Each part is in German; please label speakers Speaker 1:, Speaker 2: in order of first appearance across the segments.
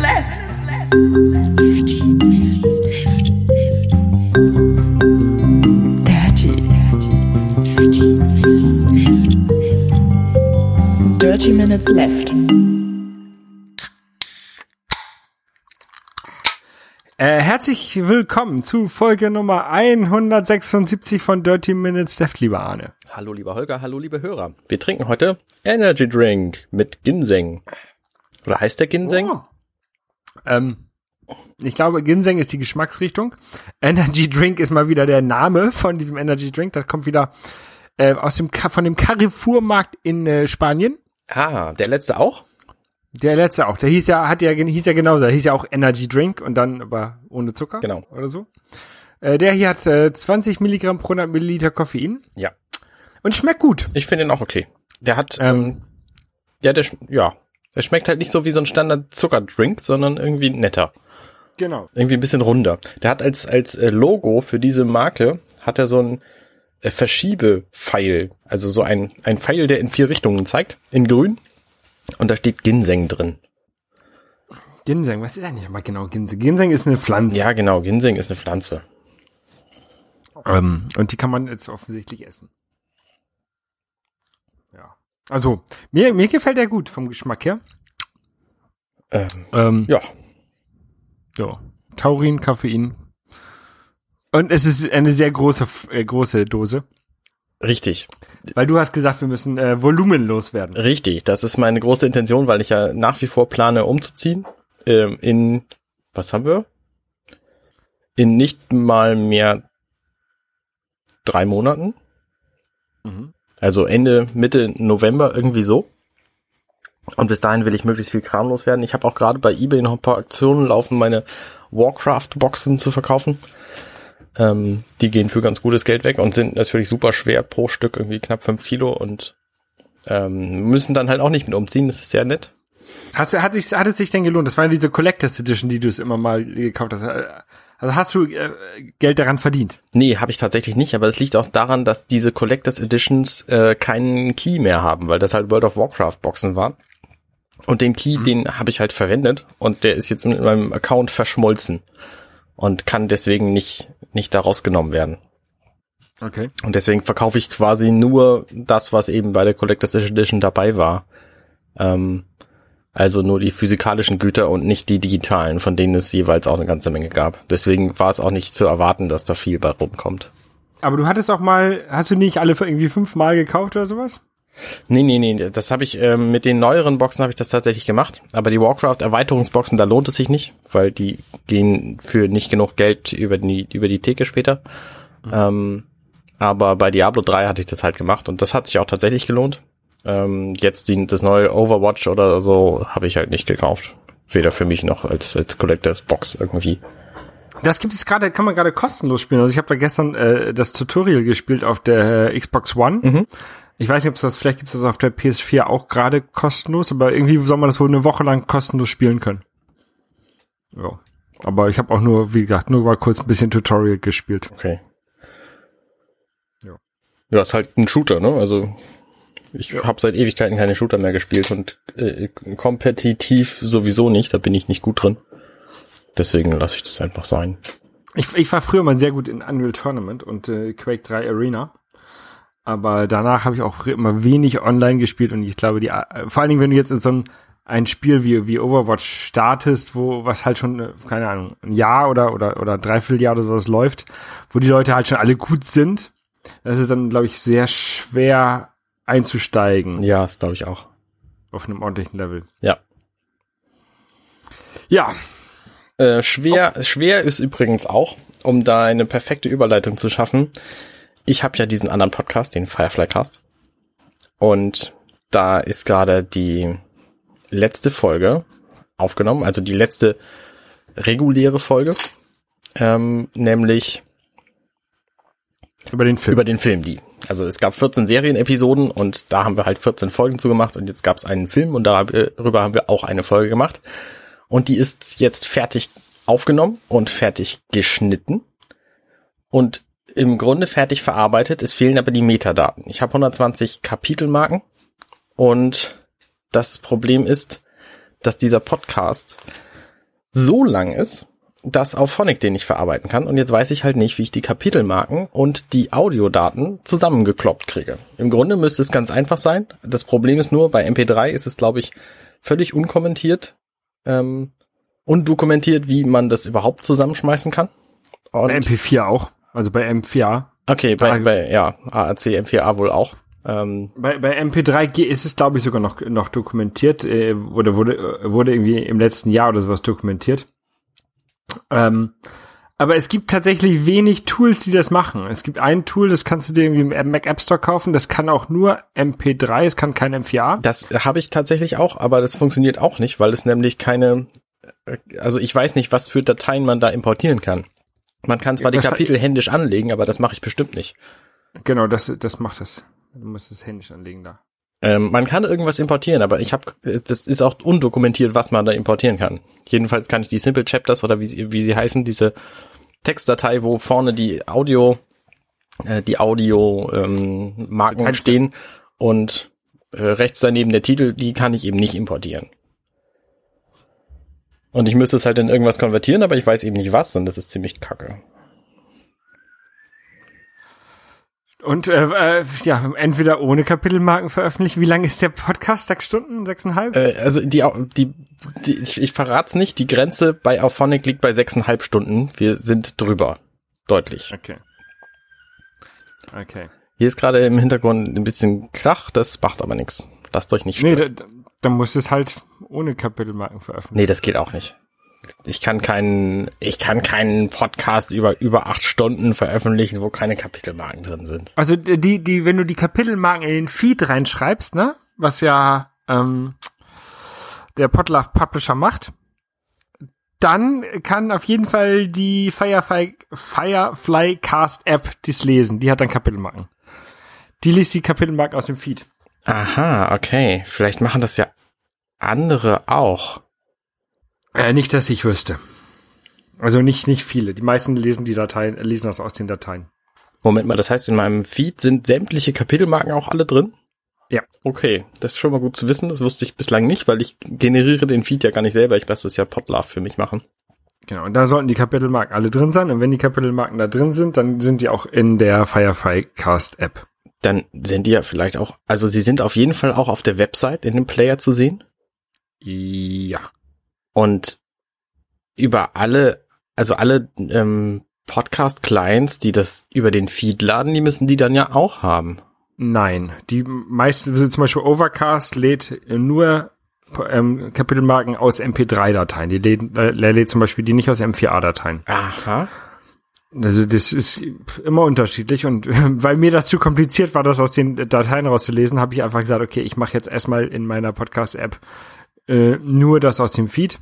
Speaker 1: left. Thirty minutes left. Thirty. Thirty minutes left. Dirty minutes left.
Speaker 2: Äh, herzlich willkommen zu Folge Nummer 176 von Dirty Minutes Left, lieber Arne.
Speaker 3: Hallo lieber Holger, hallo liebe Hörer. Wir trinken heute Energy Drink mit Ginseng. Oder heißt der Ginseng?
Speaker 2: Oh. Ähm, ich glaube, Ginseng ist die Geschmacksrichtung. Energy Drink ist mal wieder der Name von diesem Energy Drink. Das kommt wieder äh, aus dem von dem Carrefour-Markt in äh, Spanien.
Speaker 3: Ah, der letzte auch?
Speaker 2: Der letzte auch. Der hieß ja, hat ja, hieß ja genauso. Der hieß ja auch Energy Drink und dann aber ohne Zucker.
Speaker 3: Genau.
Speaker 2: Oder so. Äh, der hier hat äh, 20 Milligramm pro 100 Milliliter Koffein
Speaker 3: Ja.
Speaker 2: und schmeckt gut.
Speaker 3: Ich finde ihn auch okay. Der hat,
Speaker 2: Ähm,
Speaker 3: ähm, ja, der, sch- ja, der schmeckt halt nicht so wie so ein Standard Zuckerdrink, sondern irgendwie netter.
Speaker 2: Genau.
Speaker 3: Irgendwie ein bisschen runder. Der hat als, als äh, Logo für diese Marke, hat er so ein äh, Verschiebepfeil. Also so ein, ein Pfeil, der in vier Richtungen zeigt. In grün. Und da steht Ginseng drin.
Speaker 2: Ginseng, was ist eigentlich mal genau Ginseng? Ginseng ist eine Pflanze.
Speaker 3: Ja, genau. Ginseng ist eine Pflanze.
Speaker 2: Ähm, und die kann man jetzt offensichtlich essen. Also, mir, mir gefällt der gut vom Geschmack her.
Speaker 3: Ähm,
Speaker 2: Ähm,
Speaker 3: ja,
Speaker 2: ja. Taurin, Koffein. Und es ist eine sehr große, äh, große Dose.
Speaker 3: richtig.
Speaker 2: Weil du hast gesagt, wir müssen äh, volumenlos werden.
Speaker 3: Richtig, das ist meine große Intention, weil ich ja nach wie vor plane umzuziehen. Ähm, in, was haben wir? In nicht mal mehr drei Monaten.
Speaker 2: Mhm.
Speaker 3: Also Ende, Mitte November irgendwie so. Und bis dahin will ich möglichst viel Kram loswerden. Ich habe auch gerade bei eBay noch ein paar Aktionen laufen, meine Warcraft-Boxen zu verkaufen. Ähm, die gehen für ganz gutes Geld weg und sind natürlich super schwer pro Stück, irgendwie knapp fünf Kilo und ähm, müssen dann halt auch nicht mit umziehen. Das ist sehr nett.
Speaker 2: Hast du, hat, sich, hat es sich denn gelohnt? Das war diese Collectors Edition, die du es immer mal gekauft hast. Also hast du äh, Geld daran verdient?
Speaker 3: Nee, habe ich tatsächlich nicht, aber es liegt auch daran, dass diese Collectors Editions äh, keinen Key mehr haben, weil das halt World of Warcraft Boxen waren. Und den Key, den habe ich halt verwendet und der ist jetzt mit meinem Account verschmolzen und kann deswegen nicht nicht da rausgenommen werden.
Speaker 2: Okay.
Speaker 3: Und deswegen verkaufe ich quasi nur das, was eben bei der Collectors Edition dabei war. Ähm, also nur die physikalischen Güter und nicht die digitalen, von denen es jeweils auch eine ganze Menge gab. Deswegen war es auch nicht zu erwarten, dass da viel bei rumkommt.
Speaker 2: Aber du hattest auch mal, hast du nicht alle für irgendwie fünfmal gekauft oder sowas?
Speaker 3: Nee, nee, nee, das habe ich ähm, mit den neueren Boxen habe ich das tatsächlich gemacht, aber die Warcraft Erweiterungsboxen, da lohnt es sich nicht, weil die gehen für nicht genug Geld über die über die Theke später. Ähm, aber bei Diablo 3 hatte ich das halt gemacht und das hat sich auch tatsächlich gelohnt. Ähm, jetzt die, das neue Overwatch oder so habe ich halt nicht gekauft. Weder für mich noch als als Collectors Box irgendwie.
Speaker 2: Das gibt es gerade, kann man gerade kostenlos spielen. Also ich habe da gestern äh, das Tutorial gespielt auf der äh, Xbox One.
Speaker 3: Mhm.
Speaker 2: Ich weiß nicht, ob es das, vielleicht gibt es das auf der PS4 auch gerade kostenlos, aber irgendwie soll man das wohl eine Woche lang kostenlos spielen können. Ja. Aber ich habe auch nur, wie gesagt, nur mal kurz ein bisschen Tutorial gespielt.
Speaker 3: Okay.
Speaker 2: Ja.
Speaker 3: Ja, ist halt ein Shooter, ne? Also ich habe seit Ewigkeiten keine Shooter mehr gespielt und äh, kompetitiv sowieso nicht, da bin ich nicht gut drin. Deswegen lasse ich das einfach sein.
Speaker 2: Ich, ich war früher mal sehr gut in Unreal Tournament und äh, Quake 3 Arena. Aber danach habe ich auch immer wenig online gespielt und ich glaube, die äh, vor allen Dingen, wenn du jetzt in so ein, ein Spiel wie, wie Overwatch startest, wo was halt schon, äh, keine Ahnung, ein Jahr oder, oder, oder dreiviertel Jahr oder sowas läuft, wo die Leute halt schon alle gut sind, das ist dann, glaube ich, sehr schwer einzusteigen
Speaker 3: Ja, das glaube ich auch.
Speaker 2: auf einem ordentlichen Level.
Speaker 3: Ja.
Speaker 2: Ja,
Speaker 3: Äh, schwer, schwer ist übrigens auch, um da eine perfekte Überleitung zu schaffen. Ich habe ja diesen anderen Podcast, den Firefly Cast. Und da ist gerade die letzte Folge aufgenommen, also die letzte reguläre Folge, ähm, nämlich
Speaker 2: über den Film.
Speaker 3: über den Film die. Also es gab 14 Serienepisoden und da haben wir halt 14 Folgen zu gemacht und jetzt gab es einen Film und darüber haben wir auch eine Folge gemacht. Und die ist jetzt fertig aufgenommen und fertig geschnitten und im Grunde fertig verarbeitet. Es fehlen aber die Metadaten. Ich habe 120 Kapitelmarken und das Problem ist, dass dieser Podcast so lang ist, dass auf Phonic den nicht verarbeiten kann. Und jetzt weiß ich halt nicht, wie ich die Kapitelmarken und die Audiodaten zusammengekloppt kriege. Im Grunde müsste es ganz einfach sein. Das Problem ist nur, bei MP3 ist es, glaube ich, völlig unkommentiert, ähm, undokumentiert, wie man das überhaupt zusammenschmeißen kann. Und
Speaker 2: Bei MP4 auch. Also bei M4A.
Speaker 3: okay, bei, bei ja, AAC, M4A wohl auch. Ähm,
Speaker 2: Bei, bei MP3G ist es, glaube ich, sogar noch, noch dokumentiert, äh, oder wurde, äh, wurde irgendwie im letzten Jahr oder sowas dokumentiert. Ähm, aber es gibt tatsächlich wenig Tools, die das machen. Es gibt ein Tool, das kannst du dir irgendwie im Mac App Store kaufen, das kann auch nur MP3, es kann kein M4A.
Speaker 3: Das habe ich tatsächlich auch, aber das funktioniert auch nicht, weil es nämlich keine, äh, also ich weiß nicht, was für Dateien man da importieren kann. Man kann zwar die Kapitel händisch anlegen, aber das mache ich bestimmt nicht.
Speaker 2: Genau, das, das macht es. Du musst es händisch anlegen da.
Speaker 3: Ähm, man kann irgendwas importieren, aber ich habe, das ist auch undokumentiert, was man da importieren kann. Jedenfalls kann ich die Simple Chapters oder wie sie, wie sie heißen, diese Textdatei, wo vorne die Audio, äh, die Audio ähm, Marken
Speaker 2: du?
Speaker 3: stehen und äh, rechts daneben der Titel, die kann ich eben nicht importieren. Und ich müsste es halt in irgendwas konvertieren, aber ich weiß eben nicht was und das ist ziemlich kacke.
Speaker 2: Und äh, äh, ja, entweder ohne Kapitelmarken veröffentlichen. Wie lang ist der Podcast? Sechs Stunden? Sechseinhalb?
Speaker 3: Äh, also die, die, die ich, ich verrat's nicht, die Grenze bei Auphonic liegt bei sechseinhalb Stunden. Wir sind drüber. Deutlich.
Speaker 2: Okay. Okay.
Speaker 3: Hier ist gerade im Hintergrund ein bisschen Krach, das macht aber nichts. Lasst euch nicht
Speaker 2: Nee,
Speaker 3: stören.
Speaker 2: da, dann muss es halt ohne Kapitelmarken veröffentlichen.
Speaker 3: Nee, das geht auch nicht. Ich kann keinen, ich kann keinen Podcast über, über acht Stunden veröffentlichen, wo keine Kapitelmarken drin sind.
Speaker 2: Also die, die, wenn du die Kapitelmarken in den Feed reinschreibst, ne, was ja ähm, der Podlove Publisher macht, dann kann auf jeden Fall die Firefly, Firefly Cast App dies lesen. Die hat dann Kapitelmarken. Die liest die Kapitelmarken aus dem Feed.
Speaker 3: Aha, okay. Vielleicht machen das ja andere auch.
Speaker 2: Äh, nicht, dass ich wüsste. Also nicht, nicht viele. Die meisten lesen die Dateien, lesen das aus den Dateien.
Speaker 3: Moment mal, das heißt, in meinem Feed sind sämtliche Kapitelmarken auch alle drin?
Speaker 2: Ja.
Speaker 3: Okay, das ist schon mal gut zu wissen. Das wusste ich bislang nicht, weil ich generiere den Feed ja gar nicht selber. Ich lasse das ja Podlove für mich machen.
Speaker 2: Genau, und da sollten die Kapitelmarken alle drin sein. Und wenn die Kapitelmarken da drin sind, dann sind die auch in der Firefly Cast App.
Speaker 3: Dann sind die ja vielleicht auch, also sie sind auf jeden Fall auch auf der Website in dem Player zu sehen.
Speaker 2: Ja.
Speaker 3: Und über alle, also alle ähm, Podcast-Clients, die das über den Feed laden, die müssen die dann ja auch haben.
Speaker 2: Nein, die meisten, also zum Beispiel Overcast lädt nur ähm, Kapitelmarken aus MP3-Dateien. Die lädt, äh, lädt zum Beispiel die nicht aus M4A-Dateien.
Speaker 3: Aha.
Speaker 2: Also das ist immer unterschiedlich und weil mir das zu kompliziert war, das aus den Dateien rauszulesen, habe ich einfach gesagt, okay, ich mache jetzt erstmal in meiner Podcast-App äh, nur das aus dem Feed.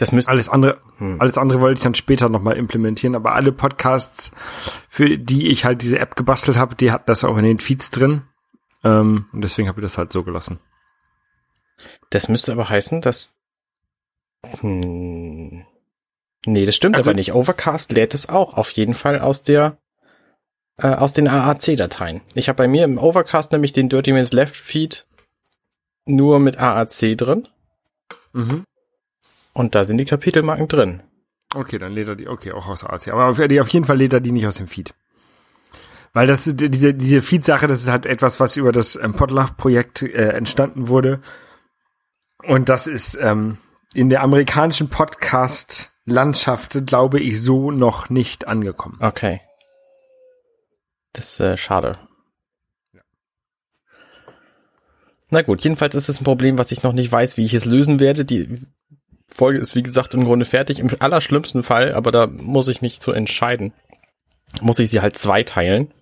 Speaker 3: Das müsste,
Speaker 2: Alles andere,
Speaker 3: Hm.
Speaker 2: alles andere wollte ich dann später nochmal implementieren, aber alle Podcasts, für die ich halt diese App gebastelt habe, die hatten das auch in den Feeds drin. Ähm, und deswegen habe ich das halt so gelassen.
Speaker 3: das müsste aber heißen, dass, hm, nee, das stimmt
Speaker 2: Also-
Speaker 3: aber nicht. Overcast lädt es auch auf jeden Fall aus der, äh, aus den AAC-Dateien. Ich habe bei mir im Overcast nämlich den Dirty Minutes Left Feed nur mit AAC drin
Speaker 2: Mhm.
Speaker 3: Und da sind die Kapitelmarken drin.
Speaker 2: Okay, dann lädt er die, okay, auch aus AC. Aber auf, auf jeden Fall lädt er die nicht aus dem Feed. Weil das, diese, diese Feed-Sache, das ist halt etwas, was über das ähm, Podlove-Projekt äh, entstanden wurde. Und das ist ähm, in der amerikanischen Podcast-Landschaft, glaube ich, so noch nicht angekommen.
Speaker 3: Okay. Das ist äh, schade. Na gut, jedenfalls ist es ein Problem, was ich noch nicht weiß, wie ich es lösen werde. Die Folge ist, wie gesagt, im Grunde fertig. Im allerschlimmsten Fall, aber da muss ich mich zu entscheiden, muss ich sie halt zweiteilen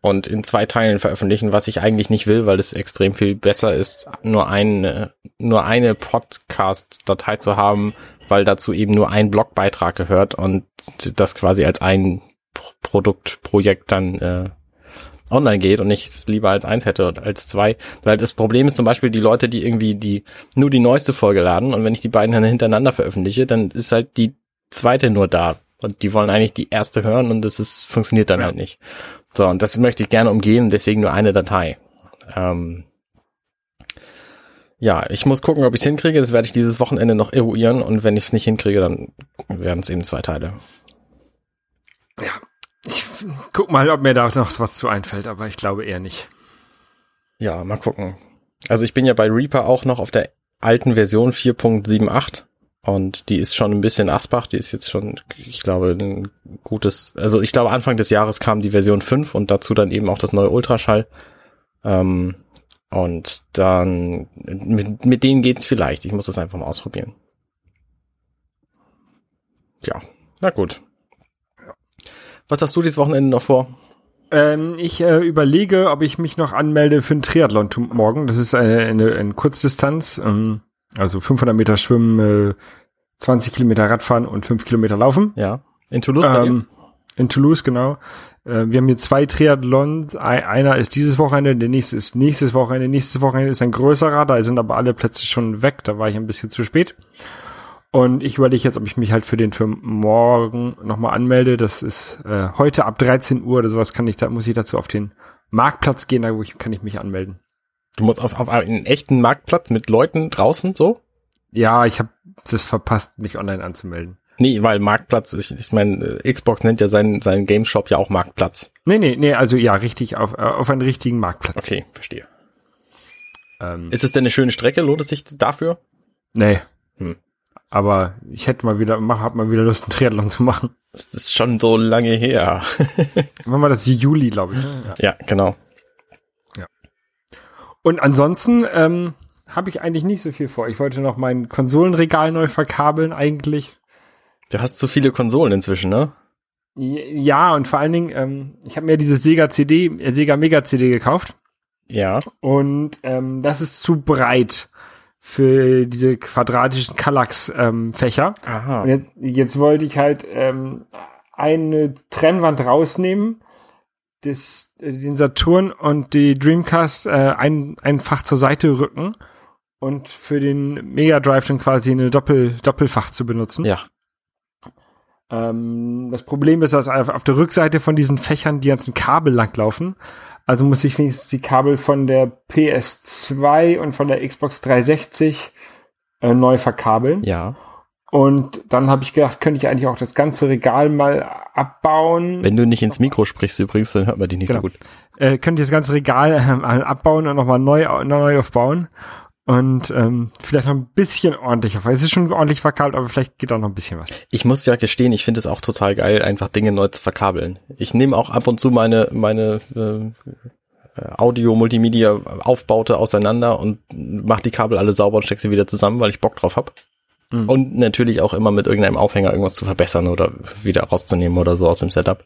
Speaker 3: und in zwei Teilen veröffentlichen, was ich eigentlich nicht will, weil es extrem viel besser ist, nur eine, nur eine Podcast-Datei zu haben, weil dazu eben nur ein Blogbeitrag gehört und das quasi als ein Pro- Produkt, Projekt dann äh, online geht und ich es lieber als eins hätte als zwei. Weil das Problem ist zum Beispiel die Leute, die irgendwie die nur die neueste Folge laden und wenn ich die beiden dann hintereinander veröffentliche, dann ist halt die zweite nur da. Und die wollen eigentlich die erste hören und das ist, funktioniert dann
Speaker 2: Ja.
Speaker 3: halt nicht. So, und das möchte ich gerne umgehen deswegen nur eine Datei. Ähm, Ja, ich muss gucken, ob ich es hinkriege. Das werde ich dieses Wochenende noch eruieren und wenn ich es nicht hinkriege, dann werden es eben zwei Teile.
Speaker 2: Ja. Ich guck mal, ob mir da noch was zu einfällt, aber ich glaube eher nicht.
Speaker 3: Ja, mal gucken. Also ich bin ja bei Reaper auch noch auf der alten Version 4.78 und die ist schon ein bisschen Asbach, die ist jetzt schon, ich glaube, ein gutes, also ich glaube Anfang des Jahres kam die Version 5 und dazu dann eben auch das neue Ultraschall. Ähm, und dann, mit, mit denen geht's vielleicht. Ich muss das einfach mal ausprobieren. Ja, na gut. Was hast du dieses Wochenende noch vor?
Speaker 2: Ähm, ich äh, überlege, ob ich mich noch anmelde für einen Triathlon morgen. Das ist eine, eine, eine Kurzdistanz, ähm, also 500 Meter Schwimmen, äh, 20 Kilometer Radfahren und 5 Kilometer Laufen.
Speaker 3: Ja, in Toulouse.
Speaker 2: Ähm, in Toulouse, genau. Äh, wir haben hier zwei Triathlons. Ei- Einer ist dieses Wochenende, der nächste ist nächstes Wochenende. Nächstes Wochenende ist ein größerer, da sind aber alle Plätze schon weg. Da war ich ein bisschen zu spät. Und ich überlege jetzt, ob ich mich halt für den für morgen nochmal anmelde. Das ist äh, heute ab 13 Uhr oder sowas kann ich da, muss ich dazu auf den Marktplatz gehen, da wo ich, kann ich mich anmelden.
Speaker 3: Du musst auf, auf einen echten Marktplatz mit Leuten draußen so?
Speaker 2: Ja, ich habe das verpasst, mich online anzumelden.
Speaker 3: Nee, weil Marktplatz, ich, ich meine, äh, Xbox nennt ja seinen, seinen Game Shop ja auch Marktplatz.
Speaker 2: Nee, nee, nee, also ja, richtig, auf, äh, auf einen richtigen Marktplatz.
Speaker 3: Okay, verstehe.
Speaker 2: Ähm,
Speaker 3: Ist es denn eine schöne Strecke? Lohnt es sich dafür?
Speaker 2: nee.
Speaker 3: Hm.
Speaker 2: Aber ich hätte mal wieder, mach, hab mal wieder Lust, einen Triathlon zu machen.
Speaker 3: Das ist schon so lange her.
Speaker 2: Wann war das? Juli, glaube ich. ne? Ja.
Speaker 3: ja, genau.
Speaker 2: Und ansonsten ähm, habe ich eigentlich nicht so viel vor. Ich wollte noch mein Konsolenregal neu verkabeln eigentlich.
Speaker 3: Du hast zu viele Konsolen inzwischen, ne?
Speaker 2: Ja, und vor allen Dingen, ähm, ich habe mir dieses Sega CD, äh, Sega Mega CD gekauft
Speaker 3: Ja.
Speaker 2: und ähm, das ist zu breit für diese quadratischen Kallax-Fächer. Und jetzt, jetzt wollte ich halt ähm, eine Trennwand rausnehmen, das, äh, den Saturn und die Dreamcast äh, ein, ein Fach zur Seite rücken und für den Mega Drive dann quasi eine Doppel, Doppelfach zu benutzen.
Speaker 3: Ja.
Speaker 2: Ähm, das Problem ist, dass auf, auf der Rückseite von diesen Fächern die ganzen Kabel langlaufen. Also muss ich wenigstens die Kabel von der PS2 und von der Xbox 360 äh, neu verkabeln.
Speaker 3: Ja.
Speaker 2: Und dann habe ich gedacht, könnte ich eigentlich auch das ganze Regal mal abbauen.
Speaker 3: Wenn du nicht ins Mikro sprichst übrigens, dann hört man dich nicht
Speaker 2: Genau.
Speaker 3: so gut.
Speaker 2: Äh, könnte ich das ganze Regal äh, mal abbauen und nochmal neu, neu aufbauen. Und ähm, vielleicht noch ein bisschen ordentlicher. Es ist schon ordentlich verkabelt, aber vielleicht geht auch noch ein bisschen was.
Speaker 3: Ich muss ja gestehen, ich finde es auch total geil, einfach Dinge neu zu verkabeln. Ich nehme auch ab und zu meine, meine äh, Audio-Multimedia-Aufbaute auseinander und mache die Kabel alle sauber und stecke sie wieder zusammen, weil ich Bock drauf hab.
Speaker 2: Mhm.
Speaker 3: Und natürlich auch immer mit irgendeinem Aufhänger irgendwas zu verbessern oder wieder rauszunehmen oder so aus dem Setup.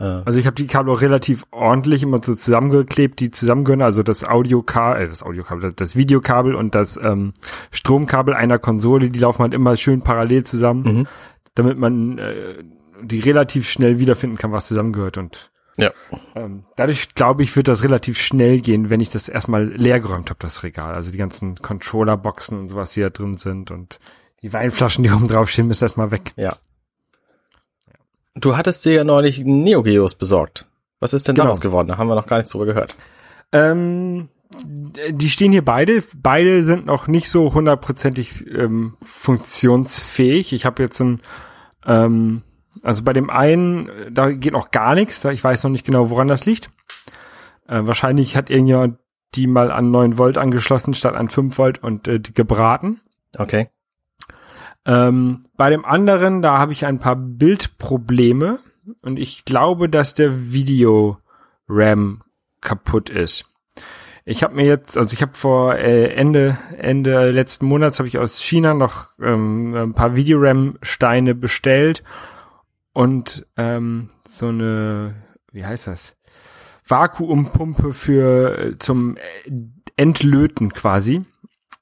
Speaker 2: Also ich habe die Kabel auch relativ ordentlich immer so zusammengeklebt, die zusammengehören. Also das Audiokabel, äh, das Audiokabel, das Videokabel und das ähm, Stromkabel einer Konsole, die laufen halt immer schön parallel zusammen,
Speaker 3: Mhm.
Speaker 2: damit man äh, die relativ schnell wiederfinden kann, was zusammengehört. Und
Speaker 3: ja.
Speaker 2: ähm, dadurch glaube ich, wird das relativ schnell gehen, wenn ich das erstmal leergeräumt habe, das Regal. Also die ganzen Controllerboxen und sowas, die da drin sind und die Weinflaschen, die oben drauf stehen, müssen erstmal weg.
Speaker 3: Ja. Du hattest dir ja neulich Neo Geos besorgt. Was ist denn
Speaker 2: Genau.
Speaker 3: daraus geworden? Da haben wir noch gar nichts drüber gehört.
Speaker 2: Ähm, die stehen hier beide. Beide sind noch nicht so hundertprozentig ähm, funktionsfähig. Ich habe jetzt ein, ähm, also bei dem einen, da geht noch gar nichts. Ich weiß noch nicht genau, woran das liegt. Äh, wahrscheinlich hat irgendjemand die mal an 9 Volt angeschlossen statt an 5 Volt und äh, gebraten.
Speaker 3: Okay.
Speaker 2: Ähm, bei dem anderen, da habe ich ein paar Bildprobleme und ich glaube, dass der Video-RAM kaputt ist. Ich habe mir jetzt, also ich habe vor äh, Ende Ende letzten Monats habe ich aus China noch ähm, ein paar Videoram-Steine bestellt und ähm, so eine, wie heißt das? Vakuumpumpe für äh, zum Entlöten quasi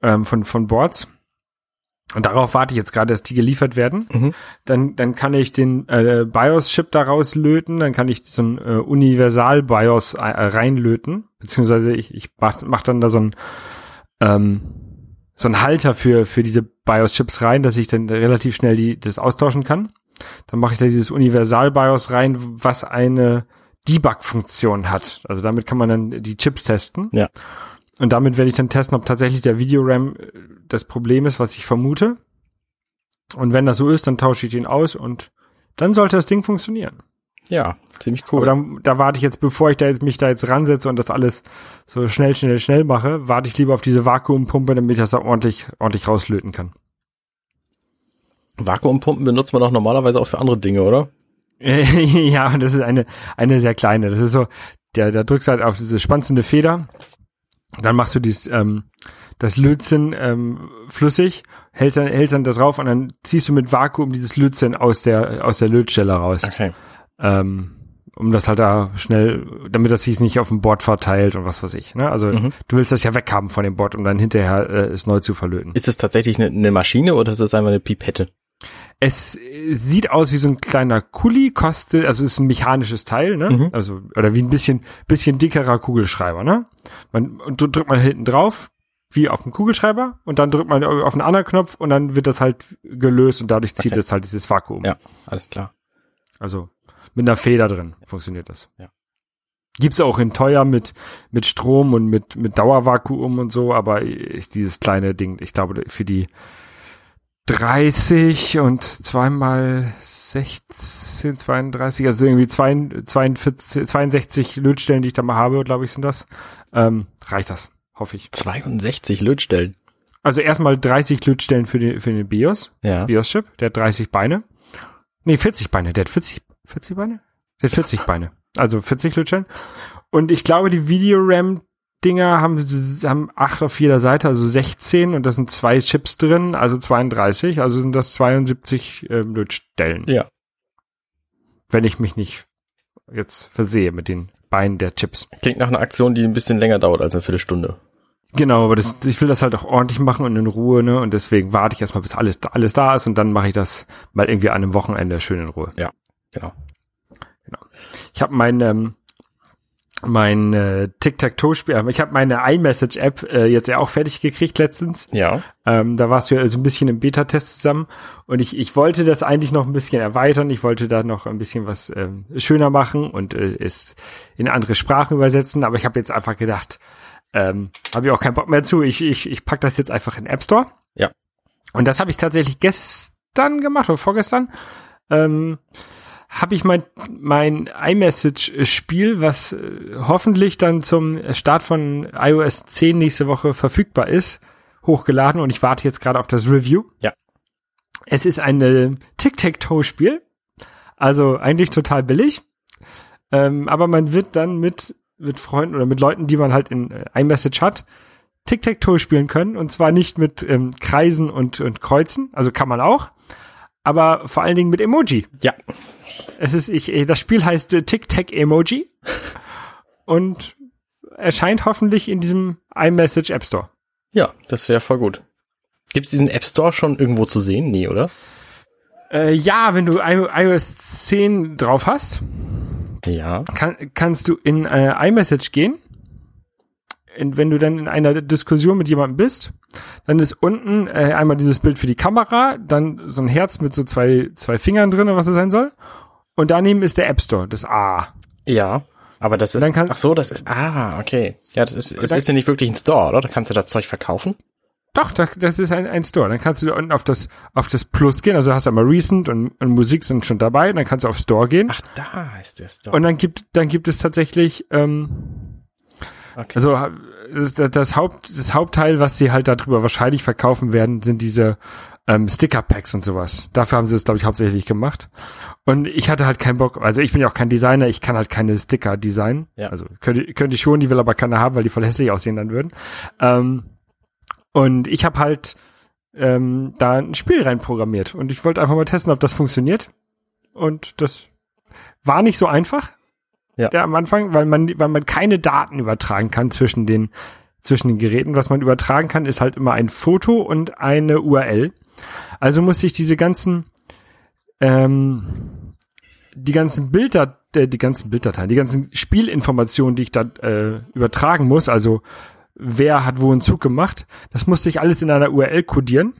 Speaker 2: ähm, von von Boards. Und darauf warte ich jetzt gerade, dass die geliefert werden.
Speaker 3: Mhm.
Speaker 2: Dann, dann kann ich den äh, BIOS-Chip daraus löten, dann kann ich so ein äh, Universal-BIOS äh, reinlöten, beziehungsweise ich, ich mach, mach dann da so ein ähm, so ein Halter für für diese BIOS-Chips rein, dass ich dann relativ schnell die das austauschen kann. Dann mache ich da dieses Universal-BIOS rein, was eine Debug-Funktion hat. Also damit kann man dann die Chips testen.
Speaker 3: Ja.
Speaker 2: Und damit werde ich dann testen, ob tatsächlich der Videoram äh, das Problem ist, was ich vermute. Und wenn das so ist, dann tausche ich den aus und dann sollte das Ding funktionieren.
Speaker 3: Ja, ziemlich cool.
Speaker 2: Aber dann, da warte ich jetzt, bevor ich da jetzt, mich da jetzt ransetze und das alles so schnell, schnell, schnell mache, warte ich lieber auf diese Vakuumpumpe, damit ich das da ordentlich, ordentlich rauslöten kann.
Speaker 3: Vakuumpumpen benutzt man doch normalerweise auch für andere Dinge, oder?
Speaker 2: ja, und das ist eine, eine sehr kleine. Das ist so, der, da drückst du halt auf diese spanzende Feder, dann machst du dieses, ähm, das Lötzinn ähm, flüssig, hältst dann, hältst dann das drauf und dann ziehst du mit Vakuum dieses Lötzinn aus der, aus der Lötstelle raus.
Speaker 3: Okay.
Speaker 2: Ähm, um das halt da schnell, damit das sich nicht auf dem Board verteilt und was weiß ich. Ne? Also
Speaker 3: Mhm.
Speaker 2: du willst das ja weghaben von dem Board, um dann hinterher äh, es neu zu verlöten.
Speaker 3: Ist es tatsächlich eine, eine Maschine oder ist es einfach eine Pipette?
Speaker 2: Es äh, sieht aus wie so ein kleiner Kuli, kostet, also ist ein mechanisches Teil, ne?
Speaker 3: Mhm.
Speaker 2: Also, oder wie ein bisschen, bisschen dickerer Kugelschreiber, ne? Man, und drückt man hinten drauf, wie auf dem Kugelschreiber, und dann drückt man auf einen anderen Knopf und dann wird das halt gelöst und dadurch zieht
Speaker 3: Okay.
Speaker 2: es halt dieses Vakuum.
Speaker 3: Ja, alles klar.
Speaker 2: Also mit einer Feder drin funktioniert das.
Speaker 3: Ja.
Speaker 2: Gibt's auch in teuer mit mit Strom und mit mit Dauervakuum und so, aber ist dieses kleine Ding, ich glaube für die 30 und zweimal 16, 32, also irgendwie 42, 62 Lötstellen, die ich da mal habe, glaube ich, sind das. Ähm, reicht das, hoffe ich.
Speaker 3: 62 Lötstellen.
Speaker 2: Also erstmal 30 Lötstellen für den, für den BIOS.
Speaker 3: Ja.
Speaker 2: BIOS-Chip, der hat 30 Beine. Nee, 40 Beine, der hat 40, 40 Beine? Der hat 40 Beine. Also 40 Lötstellen. Und ich glaube, die Videoram-Dinger haben, haben acht auf jeder Seite, also 16 und da sind zwei Chips drin, also 32, also sind das 72 ähm, Lötstellen.
Speaker 3: Ja.
Speaker 2: Wenn ich mich nicht jetzt versehe mit den Beinen der Chips.
Speaker 3: Klingt nach einer Aktion, die ein bisschen länger dauert als eine Viertelstunde.
Speaker 2: Genau, aber das, ich will das halt auch ordentlich machen und in Ruhe, ne? Und deswegen warte ich erstmal, bis alles, alles da ist und dann mache ich das mal irgendwie an einem Wochenende schön in Ruhe.
Speaker 3: Genau.
Speaker 2: Ich habe mein ähm, mein äh, Tic-Tac-Toe-Spiel, äh, ich habe meine iMessage-App äh, jetzt ja auch fertig gekriegt letztens.
Speaker 3: Ja.
Speaker 2: Ähm, da warst du ja so ein bisschen im Beta-Test zusammen und ich, ich wollte das eigentlich noch ein bisschen erweitern. Ich wollte da noch ein bisschen was ähm, schöner machen und äh, es in andere Sprachen übersetzen, aber ich habe jetzt einfach gedacht, ähm, habe ich auch keinen Bock mehr zu. Ich, ich, ich pack das jetzt einfach in den App Store.
Speaker 3: Ja.
Speaker 2: Und das habe ich tatsächlich gestern gemacht oder vorgestern. Ähm, habe ich mein, mein iMessage-Spiel, was äh, hoffentlich dann zum Start von iOS 10 nächste Woche verfügbar ist, hochgeladen und ich warte jetzt gerade auf das Review.
Speaker 3: Ja.
Speaker 2: Es ist ein äh, Tic-Tac-Toe-Spiel, also eigentlich total billig, ähm, aber man wird dann mit, mit Freunden oder mit Leuten, die man halt in äh, iMessage hat, Tic-Tac-Toe spielen können. Und zwar nicht mit ähm, Kreisen und, und Kreuzen, also kann man auch, aber vor allen Dingen mit Emoji.
Speaker 3: Ja.
Speaker 2: Es ist, ich, äh, das Spiel heißt äh, Tic-Tac-Emoji und erscheint hoffentlich in diesem iMessage App Store.
Speaker 3: Ja, das wäre voll gut. Gibt's diesen App Store schon irgendwo zu sehen? Nee, oder?
Speaker 2: Äh, ja, wenn du iOS 10 drauf hast,
Speaker 3: Ja.
Speaker 2: kann, kannst du in äh, iMessage gehen. In, wenn du dann in einer Diskussion mit jemandem bist, dann ist unten äh, einmal dieses Bild für die Kamera, dann so ein Herz mit so zwei, zwei Fingern drin, oder was es sein soll. Und daneben ist der App Store, das A.
Speaker 3: Ja. Aber das ist,
Speaker 2: dann kann-
Speaker 3: ach so, das ist, ah, okay. Ja, das ist, es ist ja nicht wirklich ein Store, oder? Da kannst du das Zeug verkaufen.
Speaker 2: Doch, da, das ist ein, ein Store. Dann kannst du da unten auf das, auf das Plus gehen. Also hast du einmal Recent und, und Musik sind schon dabei. Und dann kannst du auf Store gehen.
Speaker 3: Ach, da ist der Store.
Speaker 2: Und dann gibt, dann gibt es tatsächlich, ähm,
Speaker 3: okay.
Speaker 2: also das, Haupt, das Hauptteil, was sie halt darüber wahrscheinlich verkaufen werden, sind diese ähm, Sticker-Packs und sowas. Dafür haben sie es, glaube ich, hauptsächlich gemacht. Und ich hatte halt keinen Bock, also ich bin ja auch kein Designer, ich kann halt keine Sticker designen.
Speaker 3: Ja.
Speaker 2: Also könnte, könnte ich schon, die will aber keiner haben, weil die voll hässlich aussehen dann würden. Ähm, und ich habe halt ähm, da ein Spiel reinprogrammiert und ich wollte einfach mal testen, ob das funktioniert. Und das war nicht so einfach.
Speaker 3: Ja.
Speaker 2: Der am Anfang, weil man, weil man keine Daten übertragen kann zwischen den, zwischen den Geräten. Was man übertragen kann, ist halt immer ein Foto und eine URL. Also muss ich diese ganzen, ähm, die ganzen Bilder, äh, die ganzen Bilddateien, die ganzen Spielinformationen, die ich da äh, übertragen muss, also wer hat wo einen Zug gemacht, das musste ich alles in einer URL kodieren.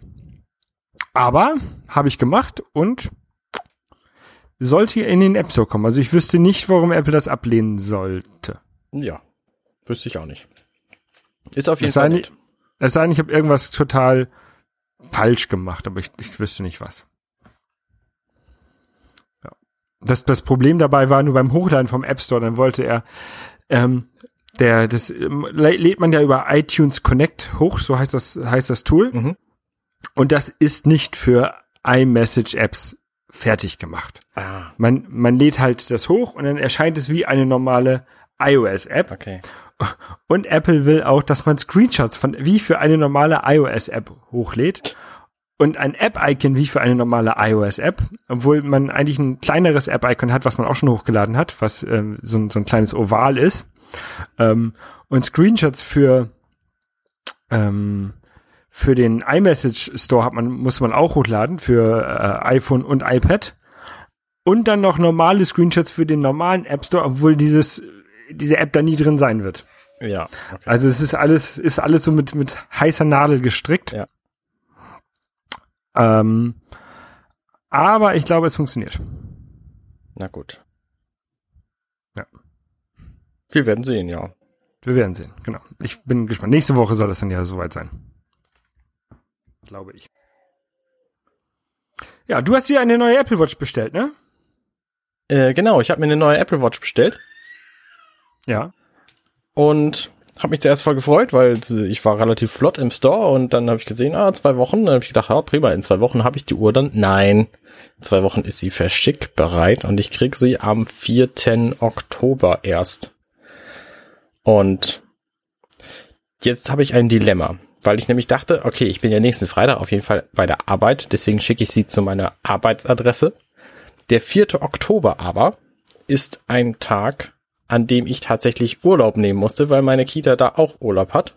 Speaker 2: Aber habe ich gemacht und sollte in den App Store kommen. Also ich wüsste nicht, warum Apple das ablehnen sollte.
Speaker 3: Ja. Wüsste ich auch nicht. Ist auf jeden
Speaker 2: Es
Speaker 3: Fall nett.
Speaker 2: es sei denn, ich habe irgendwas total falsch gemacht, aber ich, ich wüsste nicht was. Ja. Das, das Problem dabei war nur beim Hochladen vom App Store, dann wollte er, ähm, der, das ähm, lä- lädt man ja über iTunes Connect hoch, so heißt das, heißt das Tool.
Speaker 3: Mhm.
Speaker 2: Und das ist nicht für iMessage-Apps fertig gemacht.
Speaker 3: Ah,
Speaker 2: Man, man lädt halt das hoch und dann erscheint es wie eine normale iOS-App.
Speaker 3: okay.
Speaker 2: Und Apple will auch, dass man Screenshots von wie für eine normale iOS-App hochlädt. Und ein App-Icon wie für eine normale iOS-App, obwohl man eigentlich ein kleineres App-Icon hat, was man auch schon hochgeladen hat, was ähm, so, ein, so ein kleines Oval ist. Ähm, und Screenshots für ähm, für den iMessage Store hat man muss man auch hochladen für äh, iPhone und iPad und dann noch normale Screenshots für den normalen App Store, obwohl dieses diese App da nie drin sein wird.
Speaker 3: Ja, okay.
Speaker 2: Also es ist alles, ist alles so mit, mit heißer Nadel gestrickt.
Speaker 3: Ja.
Speaker 2: Ähm, aber ich glaube, es funktioniert.
Speaker 3: Na gut.
Speaker 2: Ja.
Speaker 3: Wir werden sehen, ja.
Speaker 2: Wir werden sehen. Genau. Ich bin gespannt. Nächste Woche soll es dann ja soweit sein. Glaube ich. Ja, du hast dir eine neue Apple Watch bestellt, ne?
Speaker 3: Äh, genau, ich habe mir eine neue Apple Watch bestellt
Speaker 2: Ja.
Speaker 3: und habe mich zuerst voll gefreut, weil ich war relativ flott im Store und dann habe ich gesehen, ah, zwei Wochen. Dann habe ich gedacht, ja, prima, in zwei Wochen habe ich die Uhr dann. Nein, in zwei Wochen ist sie verschickbereit und ich krieg sie am 4. Oktober erst. Und jetzt habe ich ein Dilemma, weil ich nämlich dachte, okay, ich bin ja nächsten Freitag auf jeden Fall bei der Arbeit, deswegen schicke ich sie zu meiner Arbeitsadresse. Der 4. Oktober aber ist ein Tag, an dem ich tatsächlich Urlaub nehmen musste, weil meine Kita da auch Urlaub hat.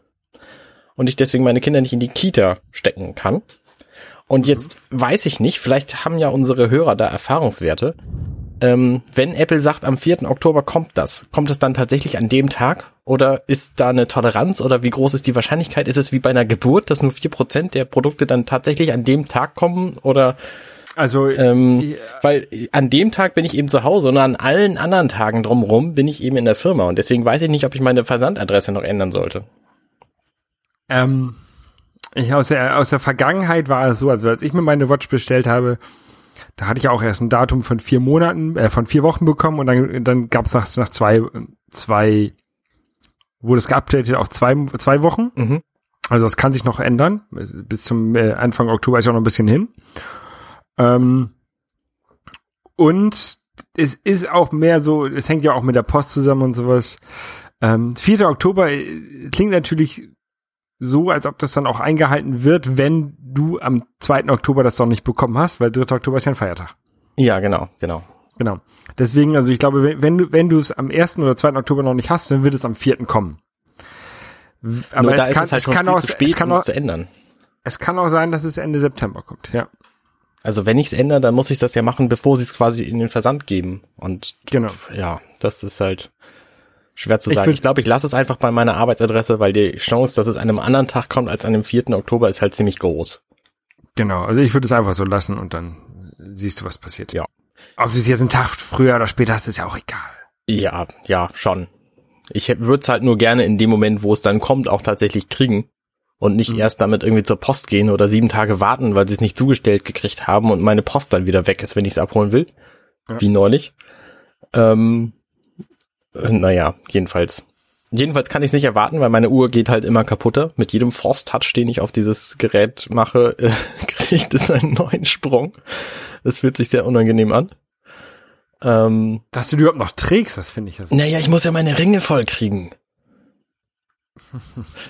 Speaker 3: Und ich deswegen meine Kinder nicht in die Kita stecken kann. Und jetzt weiß ich nicht, vielleicht haben ja unsere Hörer da Erfahrungswerte. Ähm, wenn Apple sagt, am 4. Oktober kommt das, kommt es dann tatsächlich an dem Tag? Oder ist da eine Toleranz oder wie groß ist die Wahrscheinlichkeit? Ist es wie bei einer Geburt, dass nur 4% der Produkte dann tatsächlich an dem Tag kommen? Oder
Speaker 2: Also,
Speaker 3: ähm,
Speaker 2: Ja.
Speaker 3: weil an dem Tag bin ich eben zu Hause und an allen anderen Tagen drumherum bin ich eben in der Firma und deswegen weiß ich nicht, ob ich meine Versandadresse noch ändern sollte.
Speaker 2: Ähm, ich aus der, aus der Vergangenheit war es so, also als ich mir meine Watch bestellt habe, da hatte ich auch erst ein Datum von vier Monaten, äh, von vier Wochen bekommen und dann, dann gab es nach, nach zwei, zwei, wurde es geupdatet auf zwei, zwei Wochen.
Speaker 3: Mhm.
Speaker 2: Also das kann sich noch ändern. Bis zum äh, Anfang Oktober ist ja noch ein bisschen hin. Ähm, und es ist auch mehr so, es hängt ja auch mit der Post zusammen und sowas. Ähm, 4. Oktober äh, klingt natürlich so, als ob das dann auch eingehalten wird, wenn du am 2. Oktober das noch nicht bekommen hast, weil 3. Oktober ist ja ein Feiertag.
Speaker 3: Ja, genau, genau.
Speaker 2: Genau. Deswegen, also ich glaube, wenn, du, wenn du es am 1. oder 2. Oktober noch nicht hast, dann wird es am 4. kommen. Aber
Speaker 3: Nur
Speaker 2: es
Speaker 3: da ist
Speaker 2: kann,
Speaker 3: es halt
Speaker 2: es kann auch,
Speaker 3: zu spät,
Speaker 2: es kann
Speaker 3: um
Speaker 2: auch,
Speaker 3: es zu ändern.
Speaker 2: es kann auch sein, dass es Ende September kommt, ja.
Speaker 3: Also wenn ich es ändere, dann muss ich das ja machen, bevor sie es quasi in den Versand geben. Und
Speaker 2: Genau.
Speaker 3: ja, das ist halt schwer zu
Speaker 2: Ich
Speaker 3: sagen. Ich glaube, ich lasse es einfach bei meiner Arbeitsadresse, weil die Chance, dass es an einem anderen Tag kommt als an dem 4. Oktober, ist halt ziemlich groß.
Speaker 2: Genau. Also ich würde es einfach so lassen und dann siehst du, was passiert.
Speaker 3: Ja.
Speaker 2: Ob du es jetzt einen Tag früher oder später hast, ist ja auch egal.
Speaker 3: Ja, ja, schon. Ich würde es halt nur gerne in dem Moment, wo es dann kommt, auch tatsächlich kriegen. Und nicht
Speaker 2: Mhm.
Speaker 3: erst damit irgendwie zur Post gehen oder sieben Tage warten, weil sie es nicht zugestellt gekriegt haben und meine Post dann wieder weg ist, wenn ich es abholen will.
Speaker 2: Ja.
Speaker 3: Wie neulich. Ähm, äh, naja, jedenfalls. Jedenfalls kann ich es nicht erwarten, weil meine Uhr geht halt immer kaputter. Mit jedem Force-Touch, den ich auf dieses Gerät mache, äh, kriegt es einen neuen Sprung. Das fühlt sich sehr unangenehm an. Ähm,
Speaker 2: Dass du die überhaupt noch trägst, das finde ich ja so.
Speaker 3: naja, ich muss ja meine Ringe voll kriegen.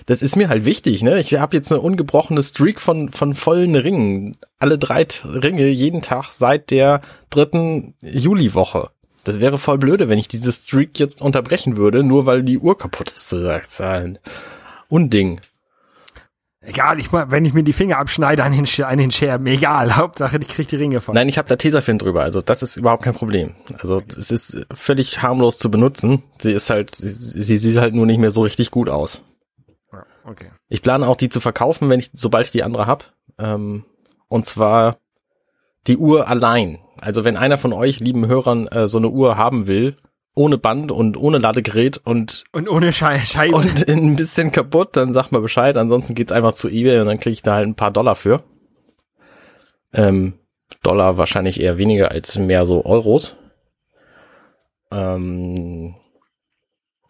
Speaker 3: Das ist mir halt wichtig, ne? Ich habe jetzt eine ungebrochene Streak von, von vollen Ringen. Alle drei Ringe jeden Tag seit der dritten Juliwoche. Das wäre voll blöde, wenn ich diese Streak jetzt unterbrechen würde, nur weil die Uhr kaputt ist. Ist ein Unding.
Speaker 2: Egal, ich, wenn ich mir die Finger abschneide an den, Sch- an den Scherben, egal. Hauptsache, ich krieg die Ringe von.
Speaker 3: Nein, ich habe da Tesafilm drüber, also das ist überhaupt kein Problem. Also es ist völlig harmlos zu benutzen. Sie ist halt, sie, sie sieht halt nur nicht mehr so richtig gut aus.
Speaker 2: Ja, okay.
Speaker 3: Ich plane auch die zu verkaufen, wenn ich, sobald ich die andere hab. Ähm, und zwar die Uhr allein. Also wenn einer von euch, lieben Hörern, äh, so eine Uhr haben will, ohne Band und ohne Ladegerät und
Speaker 2: Und ohne Schei Scheibe.
Speaker 3: und ein bisschen kaputt, dann sag mal Bescheid. Ansonsten geht's einfach zu eBay und dann kriege ich da halt ein paar Dollar für. Ähm, Dollar wahrscheinlich eher weniger als mehr so Euros. Ähm,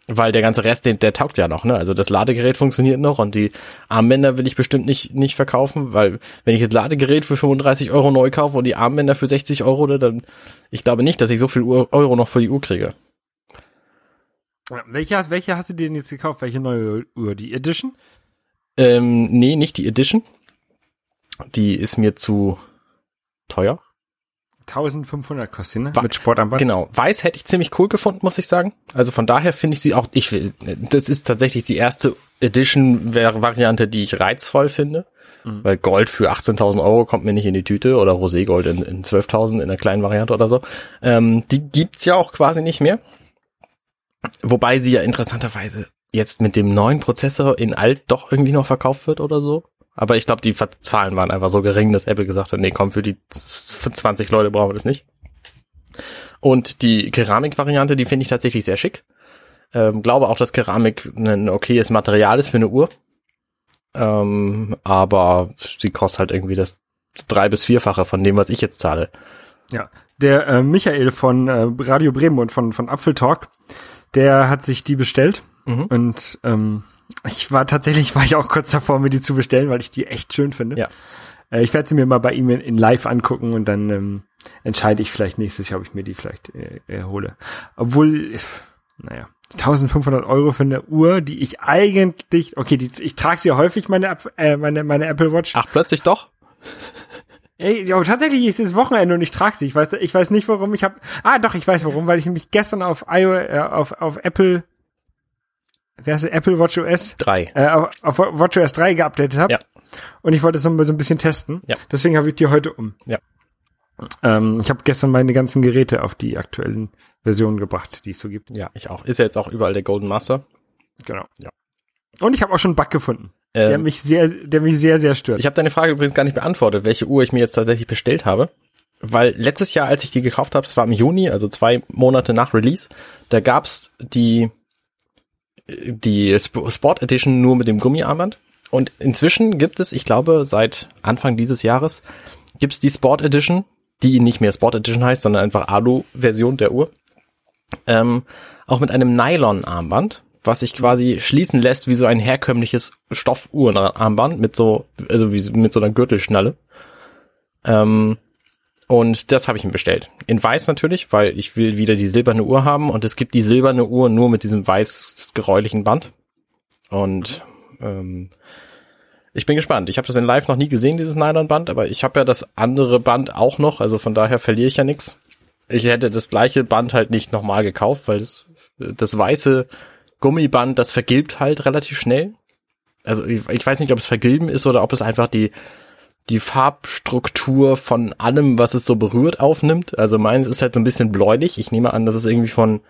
Speaker 3: weil der ganze Rest, den, der taugt ja noch, ne? Also das Ladegerät funktioniert noch und die Armbänder will ich bestimmt nicht, nicht verkaufen, weil wenn ich das Ladegerät für 35 Euro neu kaufe und die Armbänder für 60 Euro, dann ich glaube nicht, dass ich so viel Euro noch für die Uhr kriege.
Speaker 2: Welche, hast, welche hast du dir denn jetzt gekauft? Welche neue Uhr? Die Edition?
Speaker 3: Ähm, nee, nicht die Edition. Die ist mir zu teuer.
Speaker 2: 1500 kostet sie, ne?
Speaker 3: Wa-
Speaker 2: Mit Sportarmband.
Speaker 3: Genau. Weiß hätte ich ziemlich cool gefunden, muss ich sagen. Also von daher finde ich sie auch, ich will, das ist tatsächlich die erste Edition-Variante, die ich reizvoll finde.
Speaker 2: Mhm.
Speaker 3: Weil Gold für 18.000 Euro kommt mir nicht in die Tüte oder Roségold in, in 12.000 in der kleinen Variante oder so. Ähm, die gibt's ja auch quasi nicht mehr. Wobei sie ja interessanterweise jetzt mit dem neuen Prozessor in alt doch irgendwie noch verkauft wird oder so. Aber ich glaube, die Zahlen waren einfach so gering, dass Apple gesagt hat, nee, komm, für die z- für 20 Leute brauchen wir das nicht. Und die Keramik-Variante, die finde ich tatsächlich sehr schick. Ähm, glaube auch, dass Keramik ein okayes Material ist für eine Uhr. Ähm, aber sie kostet halt irgendwie das drei- bis vierfache von dem, was ich jetzt zahle.
Speaker 2: Ja. Der äh, Michael von äh, Radio Bremen und von, von Apfeltalk, der hat sich die bestellt.
Speaker 3: Mhm.
Speaker 2: Und ähm, ich war tatsächlich, war ich auch kurz davor, mir die zu bestellen, weil ich die echt schön finde.
Speaker 3: Ja.
Speaker 2: Äh, ich werde sie mir mal bei ihm in, in live angucken und dann ähm, entscheide ich vielleicht nächstes Jahr, ob ich mir die vielleicht äh, äh, hole. Obwohl, naja, 1500 Euro für eine Uhr, die ich eigentlich, okay, die, ich trage sie ja häufig, meine, äh, meine, meine Apple Watch.
Speaker 3: Ach, plötzlich doch?
Speaker 2: Ey, ja, tatsächlich ist es Wochenende und ich trage sie. Ich weiß, ich weiß nicht, warum. Ich habe, ah, doch, ich weiß warum, weil ich nämlich gestern auf iO, äh, auf, auf Apple, wer heißt es, Apple Watch OS,
Speaker 3: Drei.
Speaker 2: äh, auf, auf Watch OS 3 geupdatet habe.
Speaker 3: Ja.
Speaker 2: Und ich wollte es noch mal so ein bisschen testen.
Speaker 3: Ja.
Speaker 2: Deswegen habe ich die heute um.
Speaker 3: Ja.
Speaker 2: Ähm, ich habe gestern meine ganzen Geräte auf die aktuellen Versionen gebracht, die es so gibt.
Speaker 3: Ja, ich auch. Ist ja jetzt auch überall der Golden Master.
Speaker 2: Genau.
Speaker 3: Ja.
Speaker 2: Und ich habe auch schon einen Bug gefunden, der
Speaker 3: Ähm,
Speaker 2: mich sehr, der mich sehr, sehr stört.
Speaker 3: Ich habe deine Frage übrigens gar nicht beantwortet, welche Uhr ich mir jetzt tatsächlich bestellt habe. Weil letztes Jahr, als ich die gekauft habe, es war im Juni, also zwei Monate nach Release, da gab's die, die Sp- Sport Edition nur mit dem Gummiarmband. Und inzwischen gibt es, ich glaube, seit Anfang dieses Jahres, gibt's die Sport Edition, die nicht mehr Sport Edition heißt, sondern einfach Alu-Version der Uhr. Ähm, auch mit einem Nylon-Armband, was sich quasi schließen lässt wie so ein herkömmliches Stoffuhrenarmband mit so, also wie, mit so einer Gürtelschnalle. Ähm, und das habe ich mir bestellt. In weiß natürlich, weil ich will wieder die silberne Uhr haben und es gibt die silberne Uhr nur mit diesem weiß geräulichen Band. Und ähm, ich bin gespannt. Ich habe das in Live noch nie gesehen, dieses Nylon-Band, aber ich habe ja das andere Band auch noch, also von daher verliere ich ja nichts. Ich hätte das gleiche Band halt nicht nochmal gekauft, weil das, das weiße Gummiband, das vergilbt halt relativ schnell. Also ich, ich weiß nicht, ob es vergilben ist oder ob es einfach die, die Farbstruktur von allem, was es so berührt, aufnimmt. Also meins ist halt so ein bisschen bläulich. Ich nehme an, das ist irgendwie von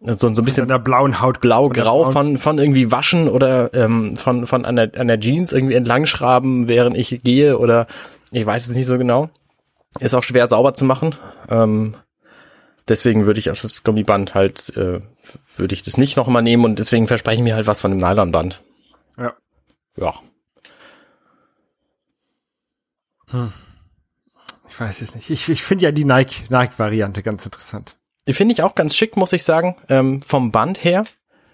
Speaker 3: so, so ein bisschen
Speaker 2: einer blauen Haut.
Speaker 3: blau-grau von, von irgendwie waschen oder ähm, von, von an der, an der Jeans irgendwie entlangschraben, während ich gehe oder ich weiß es nicht so genau. Ist auch schwer sauber zu machen. Ähm, deswegen würde ich auf das Gummiband halt, äh, würde ich das nicht nochmal nehmen und deswegen verspreche ich mir halt was von dem Nylonband.
Speaker 2: Ja.
Speaker 3: Ja.
Speaker 2: Ich weiß es nicht. Ich, ich finde ja die Nike, Nike-Variante ganz interessant.
Speaker 3: Die finde ich auch ganz schick, muss ich sagen. Ähm, vom Band her.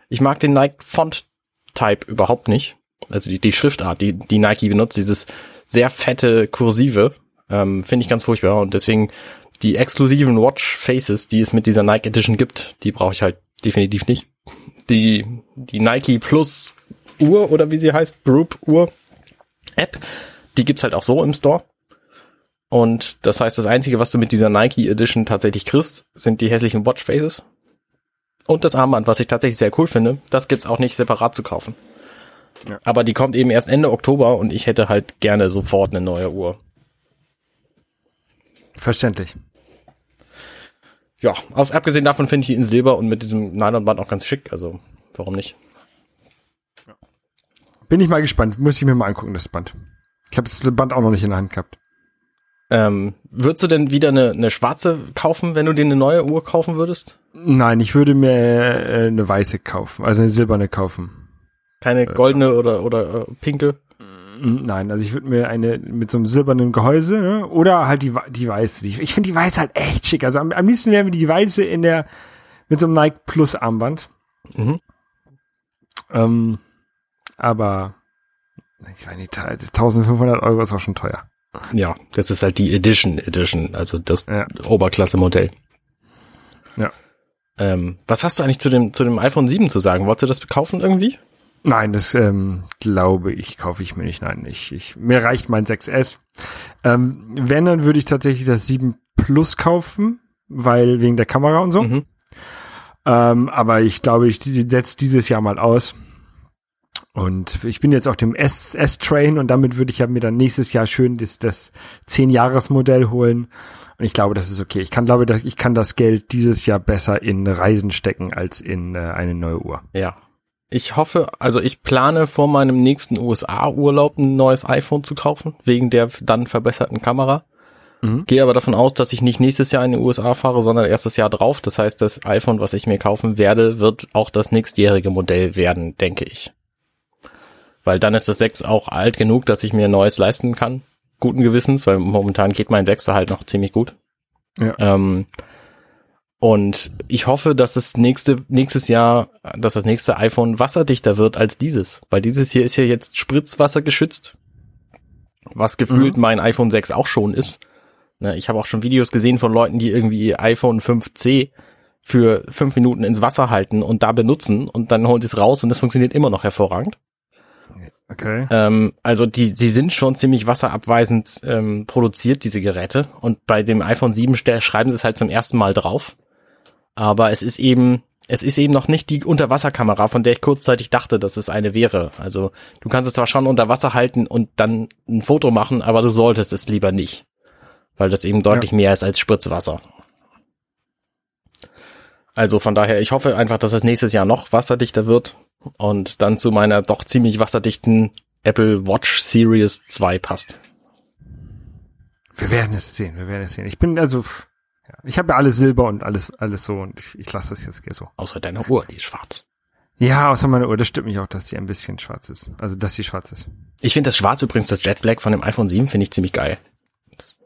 Speaker 3: Ich mag den Nike Font Type überhaupt nicht. Also die, die Schriftart, die, die Nike benutzt, dieses sehr fette Kursive, ähm, finde ich ganz furchtbar. Und deswegen die exklusiven Watch Faces, die es mit dieser Nike Edition gibt, die brauche ich halt definitiv nicht. Die, die Nike Plus Uhr oder wie sie heißt, Group Uhr App, die gibt's halt auch so im Store. Und das heißt, das Einzige, was du mit dieser Nike Edition tatsächlich kriegst, sind die hässlichen Watchfaces. Und das Armband, was ich tatsächlich sehr cool finde, das gibt's auch nicht separat zu kaufen.
Speaker 2: Ja.
Speaker 3: Aber die kommt eben erst Ende Oktober und ich hätte halt gerne sofort eine neue Uhr.
Speaker 2: Verständlich.
Speaker 3: Ja, abgesehen davon finde ich die in Silber und mit diesem Nylonband auch ganz schick, also warum nicht?
Speaker 2: Bin ich mal gespannt. Muss ich mir mal angucken, das Band. Ich habe das Band auch noch nicht in der Hand gehabt.
Speaker 3: Ähm, würdest du denn wieder eine, eine schwarze kaufen, wenn du dir eine neue Uhr kaufen würdest?
Speaker 2: Nein, ich würde mir äh, eine weiße kaufen, also eine silberne kaufen.
Speaker 3: Keine goldene oder, oder äh, pinke?
Speaker 2: Nein, also ich würde mir eine mit so einem silbernen Gehäuse, ne? Oder halt die, die weiße. Die, ich finde die weiße halt echt schick. Also am, am liebsten wäre mir die weiße in der, mit so einem Nike Plus Armband.
Speaker 3: Mhm.
Speaker 2: Ähm, aber, ich weiß nicht, 1500 Euro ist auch schon teuer.
Speaker 3: Ja, das ist halt die Edition Edition, also das
Speaker 2: Ja.
Speaker 3: Oberklasse-Modell.
Speaker 2: Ja.
Speaker 3: Ähm, was hast du eigentlich zu dem, zu dem iPhone 7 zu sagen? Wolltest du das kaufen irgendwie?
Speaker 2: Nein, das ähm, glaube ich, kaufe ich mir nicht. Nein, ich, ich, mir reicht mein 6S. Ähm, wenn, dann würde ich tatsächlich das 7 Plus kaufen, weil wegen der Kamera und so.
Speaker 3: Mhm.
Speaker 2: Ähm, aber ich glaube, ich setze dieses Jahr mal aus. Und ich bin jetzt auf dem S- S-Train und damit würde ich ja mir dann nächstes Jahr schön das, das 10-Jahres-Modell holen. Und ich glaube, das ist okay. Ich kann, glaube, ich kann das Geld dieses Jahr besser in Reisen stecken als in äh, eine neue Uhr.
Speaker 3: Ja. Ich hoffe, also ich plane vor meinem nächsten USA-Urlaub ein neues iPhone zu kaufen, wegen der dann verbesserten Kamera.
Speaker 2: Mhm.
Speaker 3: Gehe aber davon aus, dass ich nicht nächstes Jahr in die USA fahre, sondern erst das Jahr drauf. Das heißt, das iPhone, was ich mir kaufen werde, wird auch das nächstjährige Modell werden, denke ich. Weil dann ist das 6 auch alt genug, dass ich mir ein neues leisten kann. Guten Gewissens, weil momentan geht mein 6 halt noch ziemlich gut.
Speaker 2: Ja.
Speaker 3: Ähm, und ich hoffe, dass es nächste, nächstes Jahr, dass das nächste iPhone wasserdichter wird als dieses. Weil dieses hier ist ja jetzt Spritzwasser geschützt. Was gefühlt
Speaker 2: Mhm.
Speaker 3: mein iPhone 6 auch schon ist. Ne, ich habe auch schon Videos gesehen von Leuten, die irgendwie iPhone 5C für fünf Minuten ins Wasser halten und da benutzen und dann holen sie es raus und es funktioniert immer noch hervorragend.
Speaker 2: Okay.
Speaker 3: Ähm, also die, sie sind schon ziemlich wasserabweisend ähm, produziert, diese Geräte. Und bei dem iPhone 7 ste- schreiben sie es halt zum ersten Mal drauf. Aber es ist eben, es ist eben noch nicht die Unterwasserkamera, von der ich kurzzeitig dachte, dass es eine wäre. Also du kannst es zwar schon unter Wasser halten und dann ein Foto machen, aber du solltest es lieber nicht. Weil das eben deutlich mehr ist als Spritzwasser. Also von daher, ich hoffe einfach, dass es nächstes Jahr noch wasserdichter wird und dann zu meiner doch ziemlich wasserdichten Apple Watch Series 2 passt.
Speaker 2: Wir werden es sehen, wir werden es sehen. Ich bin also, ja, ich habe ja alles Silber und alles, alles so und ich, ich lasse das jetzt so.
Speaker 3: Außer deine Uhr, die ist schwarz.
Speaker 2: Ja, außer meine Uhr, das stimmt mich auch, dass die ein bisschen schwarz ist. Also, dass sie schwarz ist.
Speaker 3: Ich finde das Schwarz übrigens, das Jet Black von dem iPhone 7, finde ich ziemlich geil.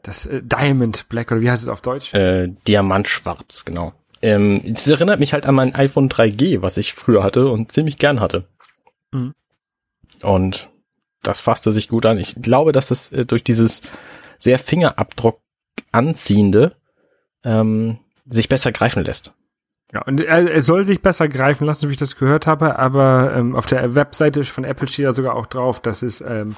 Speaker 2: Das äh, Diamond Black, oder wie heißt es auf Deutsch?
Speaker 3: Äh, Diamantschwarz, genau. Ähm, es erinnert mich halt an mein iPhone 3G, was ich früher hatte und ziemlich gern hatte.
Speaker 2: Mhm.
Speaker 3: Und das fasste sich gut an. Ich glaube, dass es äh, durch dieses sehr Fingerabdruck anziehende ähm, sich besser greifen lässt.
Speaker 2: Ja, und er, er soll sich besser greifen lassen, wie ich das gehört habe, aber ähm, auf der Webseite von Apple steht da sogar auch drauf, dass es ähm,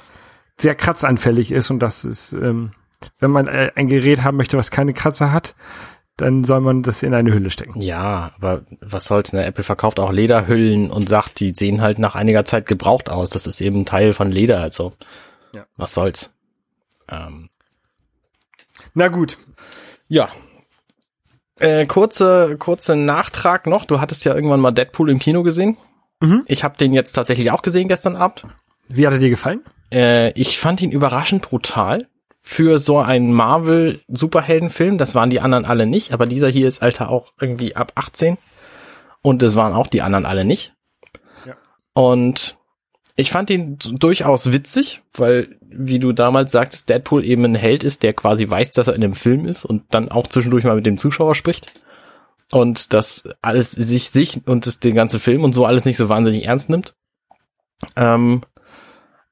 Speaker 2: sehr kratzanfällig ist und dass es, ähm, wenn man äh, ein Gerät haben möchte, was keine Kratzer hat, dann soll man das in eine Hülle stecken.
Speaker 3: Ja, aber was soll's, ne? Apple verkauft auch Lederhüllen und sagt, die sehen halt nach einiger Zeit gebraucht aus. Das ist eben ein Teil von Leder, also.
Speaker 2: Ja.
Speaker 3: Was soll's? Ähm,
Speaker 2: Na gut,
Speaker 3: ja. Äh, kurze, kurze Nachtrag noch. Du hattest ja irgendwann mal Deadpool im Kino gesehen.
Speaker 2: Mhm.
Speaker 3: Ich habe den jetzt tatsächlich auch gesehen gestern Abend.
Speaker 2: wie hat er dir gefallen?
Speaker 3: Äh, ich fand ihn überraschend brutal für so einen Marvel-Superheldenfilm. Das waren die anderen alle nicht, aber dieser hier ist Alter auch irgendwie ab 18. Und es waren auch die anderen alle nicht.
Speaker 2: Ja.
Speaker 3: Und ich fand ihn durchaus witzig, weil, wie du damals sagtest, Deadpool eben ein Held ist, der quasi weiß, dass er in einem Film ist und dann auch zwischendurch mal mit dem Zuschauer spricht. Und das alles sich, sich und den ganzen Film und so alles nicht so wahnsinnig ernst nimmt. Ähm,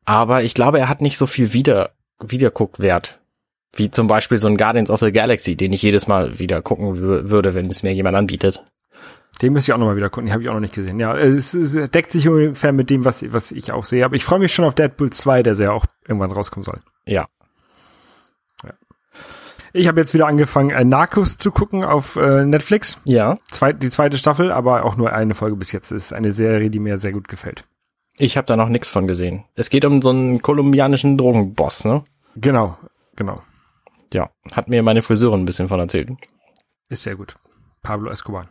Speaker 3: aber ich glaube, er hat nicht so viel wieder, Wiederguckwert. Wie zum Beispiel so ein Guardians of the Galaxy, den ich jedes Mal wieder gucken wür- würde, wenn es mir jemand anbietet.
Speaker 2: Den müsste ich auch noch mal wieder gucken, den habe ich auch noch nicht gesehen. Ja, es, es deckt sich ungefähr mit dem, was, was ich auch sehe. Aber ich freue mich schon auf Deadpool 2, der ja auch irgendwann rauskommen soll.
Speaker 3: Ja.
Speaker 2: Ich habe jetzt wieder angefangen, äh, Narcos zu gucken auf äh, Netflix.
Speaker 3: Ja.
Speaker 2: Zwei, die zweite Staffel, aber auch nur eine Folge bis jetzt. Es ist eine Serie, die mir sehr gut gefällt.
Speaker 3: Ich habe da noch nichts von gesehen. Es geht um so einen kolumbianischen Drogenboss, ne?
Speaker 2: Genau, genau.
Speaker 3: Ja. Hat mir meine Friseurin ein bisschen von erzählt.
Speaker 2: Ist sehr gut. Pablo Escobar.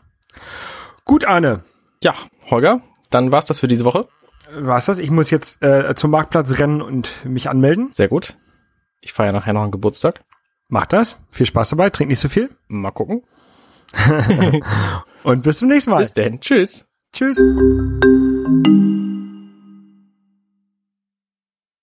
Speaker 2: Gut, Arne.
Speaker 3: Ja, Holger, dann war's das für diese Woche.
Speaker 2: War's das? Ich muss jetzt äh, zum Marktplatz rennen und mich anmelden.
Speaker 3: Sehr gut. Ich feiere nachher noch einen Geburtstag.
Speaker 2: Macht das. Viel Spaß dabei. Trinkt nicht so viel.
Speaker 3: Mal gucken.
Speaker 2: Und bis zum nächsten Mal.
Speaker 3: Bis denn. Tschüss.
Speaker 2: Tschüss.